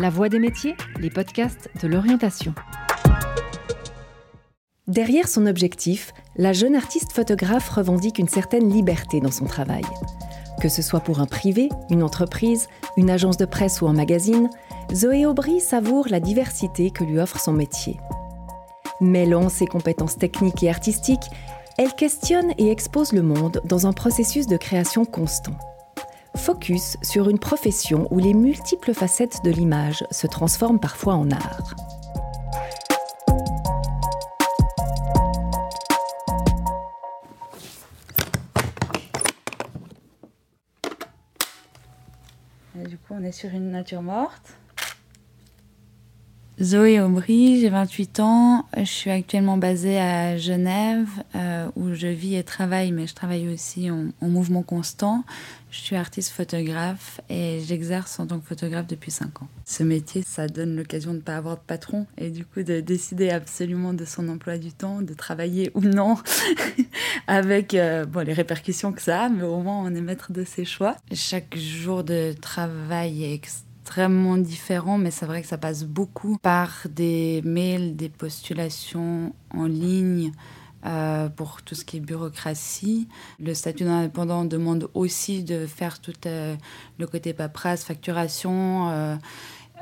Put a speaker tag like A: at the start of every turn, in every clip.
A: La Voix des métiers, les podcasts de l'orientation. Derrière son objectif, la jeune artiste photographe revendique une certaine liberté dans son travail. Que ce soit pour un privé, une entreprise, une agence de presse ou un magazine, Zoé Aubry savoure la diversité que lui offre son métier. Mêlant ses compétences techniques et artistiques, elle questionne et expose le monde dans un processus de création constant. Focus sur une profession où les multiples facettes de l'image se transforment parfois en art.
B: Du coup, on est sur une nature morte. Zoé Aubry, j'ai 28 ans. Je suis actuellement basée à Genève, euh, où je vis et travaille, mais je travaille aussi en, mouvement constant. Je suis artiste photographe et j'exerce en tant que photographe depuis 5 ans. Ce métier, ça donne l'occasion de ne pas avoir de patron et du coup de décider absolument de son emploi du temps, de travailler ou non, avec euh, bon, les répercussions que ça a, mais au moins on est maître de ses choix. Chaque jour de travail est extrêmement extrêmement différent, mais c'est vrai que ça passe beaucoup par des mails, des postulations en ligne. Euh, pour tout ce qui est bureaucratie. Le statut d'indépendant demande aussi de faire tout euh, le côté paperasse, facturation, euh,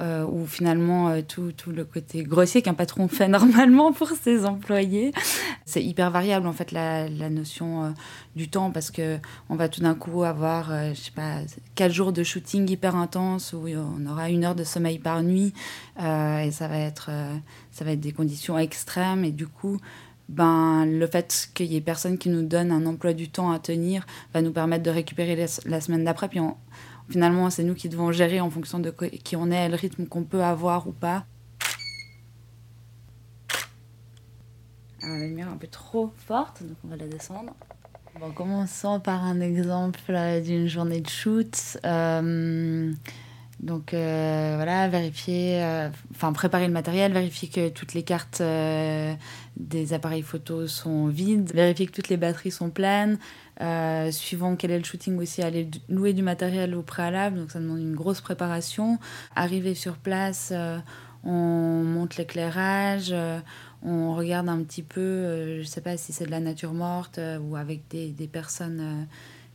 B: euh, ou finalement euh, tout, tout, le côté grossier qu'un patron fait normalement pour ses employés. C'est hyper variable en fait la, la notion euh, du temps parce que on va tout d'un coup avoir, je sais pas, quatre jours de shooting hyper intense où on aura une heure de sommeil par nuit et ça va être, ça va être des conditions extrêmes et du coup ben, le fait qu'il y ait personne qui nous donne un emploi du temps à tenir va nous permettre de récupérer la, semaine d'après. Puis Finalement, c'est nous qui devons gérer en fonction de qui on est, le rythme qu'on peut avoir ou pas. Alors, la lumière est un peu trop forte, donc on va la descendre. Bon, commençons par un exemple d'une journée de shoot. Euh, donc euh, voilà, vérifier, euh, enfin préparer le matériel, vérifier que toutes les cartes euh, des appareils photo sont vides, vérifier que toutes les batteries sont pleines, suivant quel est le shooting aussi, aller louer du matériel au préalable, donc ça demande une grosse préparation. Arriver sur place, on monte l'éclairage, on regarde un petit peu, je sais pas si c'est de la nature morte ou avec des, des personnes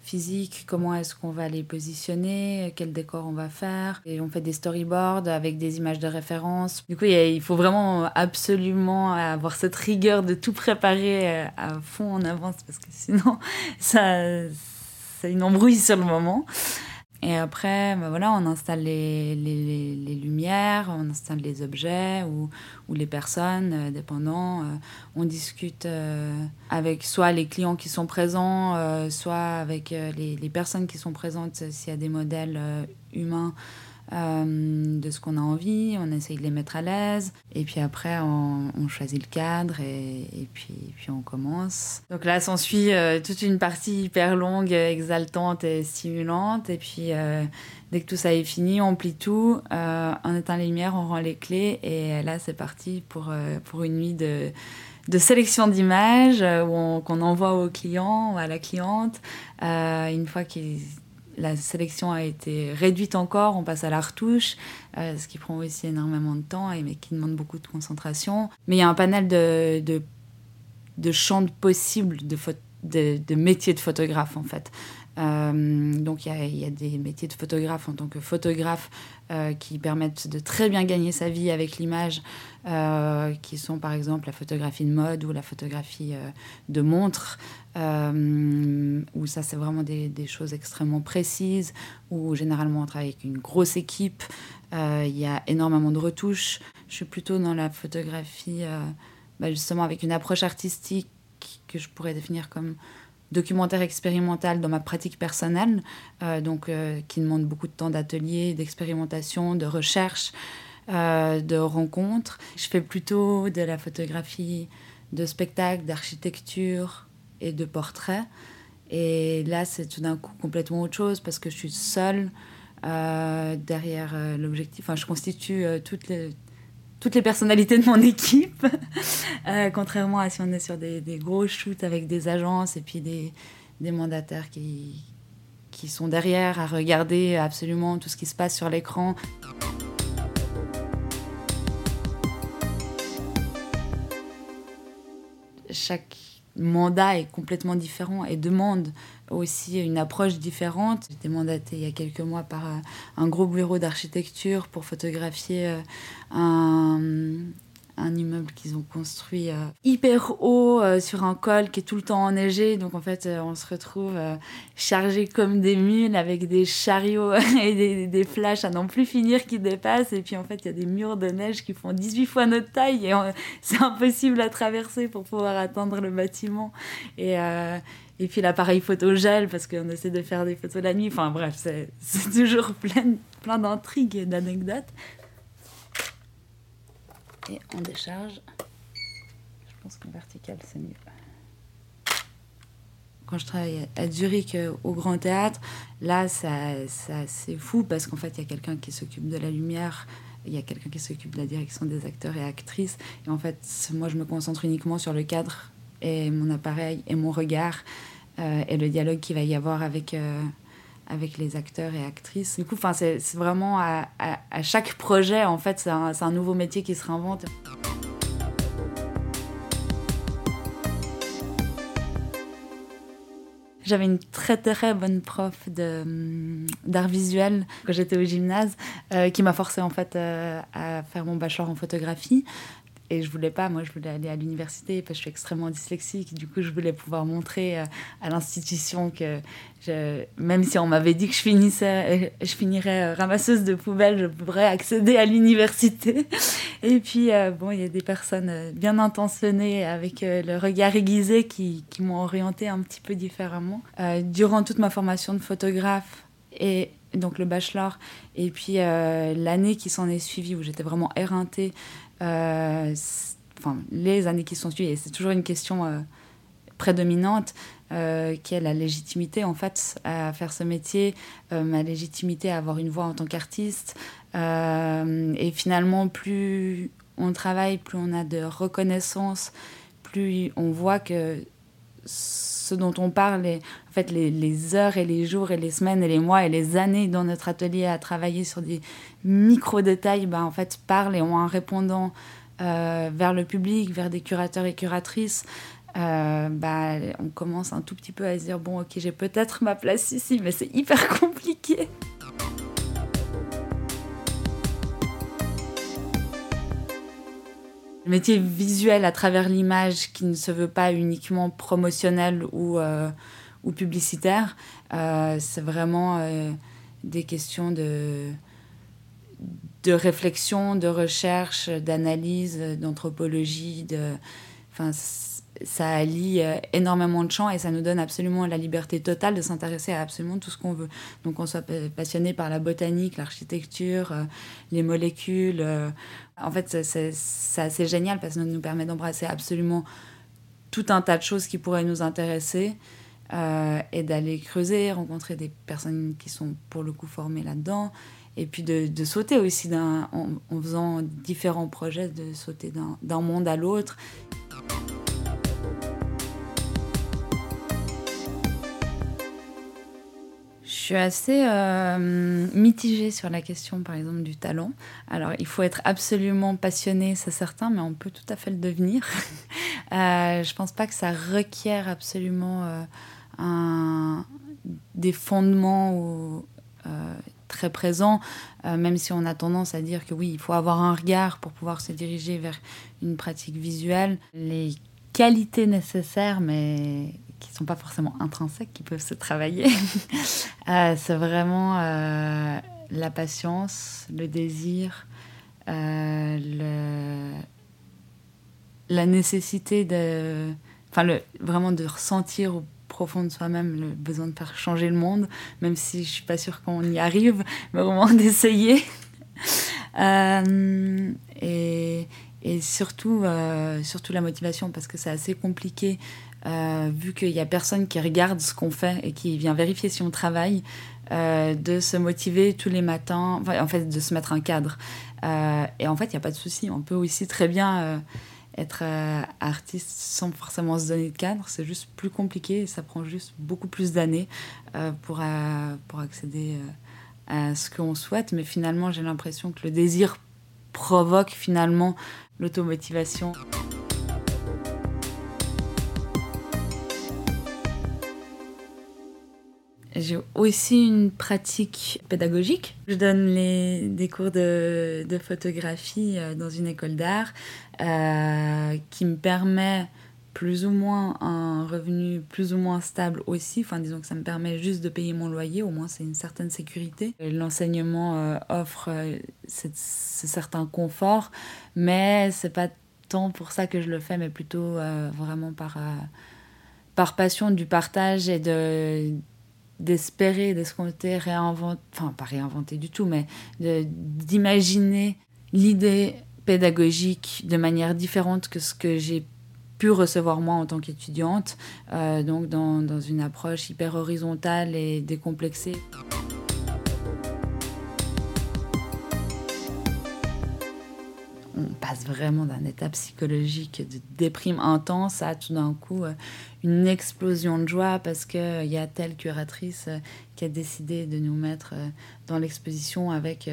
B: physique, comment est-ce qu'on va les positionner, quel décor on va faire. Et on fait des storyboards avec des images de référence. Du coup, il faut vraiment absolument avoir cette rigueur de tout préparer euh, à fond en avance parce que sinon, ça, c'est une embrouille sur le moment. Et après, ben voilà, on installe les, les, les, lumières, on installe les objets ou, ou les personnes, euh. Euh, on discute euh, avec soit les clients qui sont présents, euh, soit avec les, personnes qui sont présentes s'il y a des modèles humains euh, de ce qu'on a envie, on essaye de les mettre à l'aise, et puis après on, choisit le cadre et, puis, puis, on commence. Donc là s'ensuit euh, toute une partie hyper longue, exaltante et stimulante, et puis euh, dès que tout ça est fini, on plie tout, euh, on éteint les lumières, on rend les clés, et là c'est parti pour, pour une nuit de de sélection d'images qu'on envoie au client ou à la cliente. Une fois qu'ils la sélection a été réduite encore, on passe à la retouche, euh, ce qui prend aussi énormément de temps et mais qui demande beaucoup de concentration. Mais il y a un panel de, de, champs possibles de, métiers de photographe en fait. Euh, donc il y, y, a des métiers de photographe en tant que photographe euh, qui permettent de très bien gagner sa vie avec l'image, euh, qui sont par exemple la photographie de mode ou la photographie euh, de montre, euh, où ça c'est vraiment des, choses extrêmement précises, où généralement on travaille avec une grosse équipe, il y a énormément de retouches. Je suis plutôt dans la photographie bah, justement avec une approche artistique que je pourrais définir comme documentaire expérimental dans ma pratique personnelle, donc qui demande beaucoup de temps d'atelier, d'expérimentation, de recherche, euh, de rencontres. Je fais plutôt de la photographie de spectacle, d'architecture et de portrait. Et là, c'est tout d'un coup complètement autre chose parce que je suis seule euh, derrière euh, l'objectif. Enfin, je constitue toutes les toutes les personnalités de mon équipe, contrairement à si on est sur des, des, gros shoots avec des agences et puis des, des mandataires qui, qui sont derrière à regarder absolument tout ce qui se passe sur l'écran. Chaque mandat est complètement différent et demande aussi une approche différente. J'étais mandatée il y a quelques mois par un gros bureau d'architecture pour photographier un, un immeuble qu'ils ont construit euh, hyper haut euh, sur un col qui est tout le temps enneigé. Donc en fait, euh, on se retrouve chargé comme des mules avec des chariots et des, des, flashs à n'en plus finir qui dépassent. Et puis en fait, il y a des murs de neige qui font 18 fois notre taille et c'est impossible à traverser pour pouvoir atteindre le bâtiment. Et, et puis l'appareil photo gel parce qu'on essaie de faire des photos la nuit. Enfin bref, c'est toujours plein, plein d'intrigues et d'anecdotes et on décharge. Je pense qu'en vertical, c'est mieux. Quand je travaille à Zurich euh, au Grand Théâtre, là, ça, c'est fou parce qu'en fait, il y a quelqu'un qui s'occupe de la lumière, il y a quelqu'un qui s'occupe de la direction des acteurs et actrices. Et en fait, moi, je me concentre uniquement sur le cadre et mon appareil et mon regard euh, et le dialogue qu'il va y avoir avec, euh, avec les acteurs et actrices. Du coup, c'est vraiment à, chaque projet, en fait, c'est un, nouveau métier qui se réinvente. J'avais une très très bonne prof d'art visuel quand j'étais au gymnase euh, qui m'a forcé en fait euh, à faire mon bachelor en photographie et je voulais pas, moi je voulais aller à l'université parce que je suis extrêmement dyslexique. Du coup, je voulais pouvoir montrer euh, à l'institution que même si on m'avait dit que je, euh, je finirais euh, ramasseuse de poubelles, je pourrais accéder à l'université. Et puis, bon, il y a des personnes bien intentionnées avec le regard aiguisé qui, qui m'ont orientée un petit peu différemment. durant toute ma formation de photographe et donc le bachelor, et puis l'année qui s'en est suivie où j'étais vraiment éreintée enfin, les années qui sont suivies, et c'est toujours une question euh, prédominante, euh, qui est la légitimité en fait à faire ce métier, ma légitimité à avoir une voix en tant qu'artiste. et finalement, plus on travaille, plus on a de reconnaissance, plus on voit que ce dont on parle, en fait, les, les, heures et les jours et les semaines et les mois et les années dans notre atelier à travailler sur des micro-détails, bah, en fait, parlent et ont un répondant euh, vers le public, vers des curateurs et curatrices. Euh, bah, on commence un tout petit peu à se dire, bon, ok, j'ai peut-être ma place ici, mais c'est hyper compliqué. Le métier visuel à travers l'image qui ne se veut pas uniquement promotionnel ou, euh, ou publicitaire, c'est vraiment des questions de, de réflexion, de recherche, d'analyse, d'anthropologie. De, enfin, ça allie énormément de champs et ça nous donne absolument la liberté totale de s'intéresser à absolument tout ce qu'on veut. Donc on soit passionné par la botanique, l'architecture, les molécules en fait, c'est assez génial parce que ça nous permet d'embrasser absolument tout un tas de choses qui pourraient nous intéresser euh, et d'aller creuser, rencontrer des personnes qui sont pour le coup formées là-dedans et puis de, sauter aussi en, faisant différents projets, de sauter d'un monde à l'autre. Je suis assez euh, mitigée sur la question, par exemple, du talent. Alors, il faut être absolument passionné, c'est certain, mais on peut tout à fait le devenir. euh, je pense pas que ça requiert absolument euh, des fondements ou, euh, très présents, euh, même si on a tendance à dire que oui, il faut avoir un regard pour pouvoir se diriger vers une pratique visuelle. Les qualités nécessaires, mais qui ne sont pas forcément intrinsèques, qui peuvent se travailler. euh, c'est vraiment euh, la patience, le désir, le... la nécessité de... Enfin, le... vraiment de ressentir profond de soi-même le besoin de faire changer le monde, même si je suis pas sûre qu'on y arrive, mais au moins d'essayer. euh, et, et surtout, euh, surtout la motivation, parce que c'est assez compliqué euh, vu qu'il n'y a personne qui regarde ce qu'on fait et qui vient vérifier si on travaille, de se motiver tous les matins, en fait de se mettre un cadre. Et en fait, il n'y a pas de souci, on peut aussi très bien être euh, artiste sans forcément se donner de cadre, c'est juste plus compliqué et ça prend juste beaucoup plus d'années pour, pour accéder à ce qu'on souhaite. Mais finalement, j'ai l'impression que le désir provoque finalement l'automotivation. J'ai aussi une pratique pédagogique. Je donne les, des cours de, de photographie euh, dans une école d'art euh, qui me permet plus ou moins un revenu plus ou moins stable aussi. Enfin, disons que ça me permet juste de payer mon loyer, au moins c'est une certaine sécurité. L'enseignement euh, offre euh, ce certain confort, mais c'est pas tant pour ça que je le fais, mais plutôt vraiment par, par passion du partage et de d'espérer, d'escompter, réinventer, enfin pas réinventer du tout, mais d'imaginer l'idée pédagogique de manière différente que ce que j'ai pu recevoir moi en tant qu'étudiante, euh, donc dans, dans, une approche hyper horizontale et décomplexée. On passe vraiment d'un état psychologique de déprime intense à tout d'un coup euh, une explosion de joie parce qu'il euh, y a telle curatrice qui a décidé de nous mettre dans l'exposition avec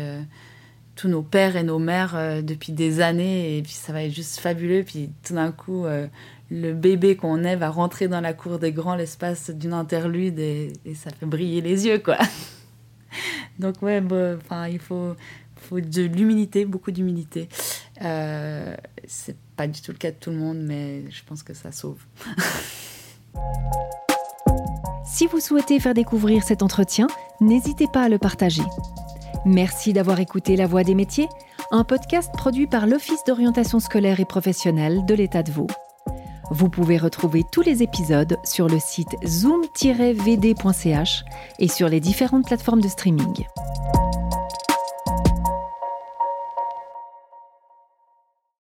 B: tous nos pères et nos mères euh, depuis des années. Et puis ça va être juste fabuleux. Puis tout d'un coup euh, le bébé qu'on est va rentrer dans la cour des grands l'espace d'une interlude et, ça fait briller les yeux quoi. Donc ouais enfin il faut faut de l'humilité beaucoup d'humilité euh, c'est pas du tout le cas de tout le monde mais je pense que ça sauve
A: si vous souhaitez faire découvrir cet entretien n'hésitez pas à le partager Merci d'avoir écouté La Voix des métiers, un podcast produit par l'Office d'orientation scolaire et professionnelle de l'État de Vaud. Vous pouvez retrouver tous les épisodes sur le site zoom-vd.ch et sur les différentes plateformes de streaming.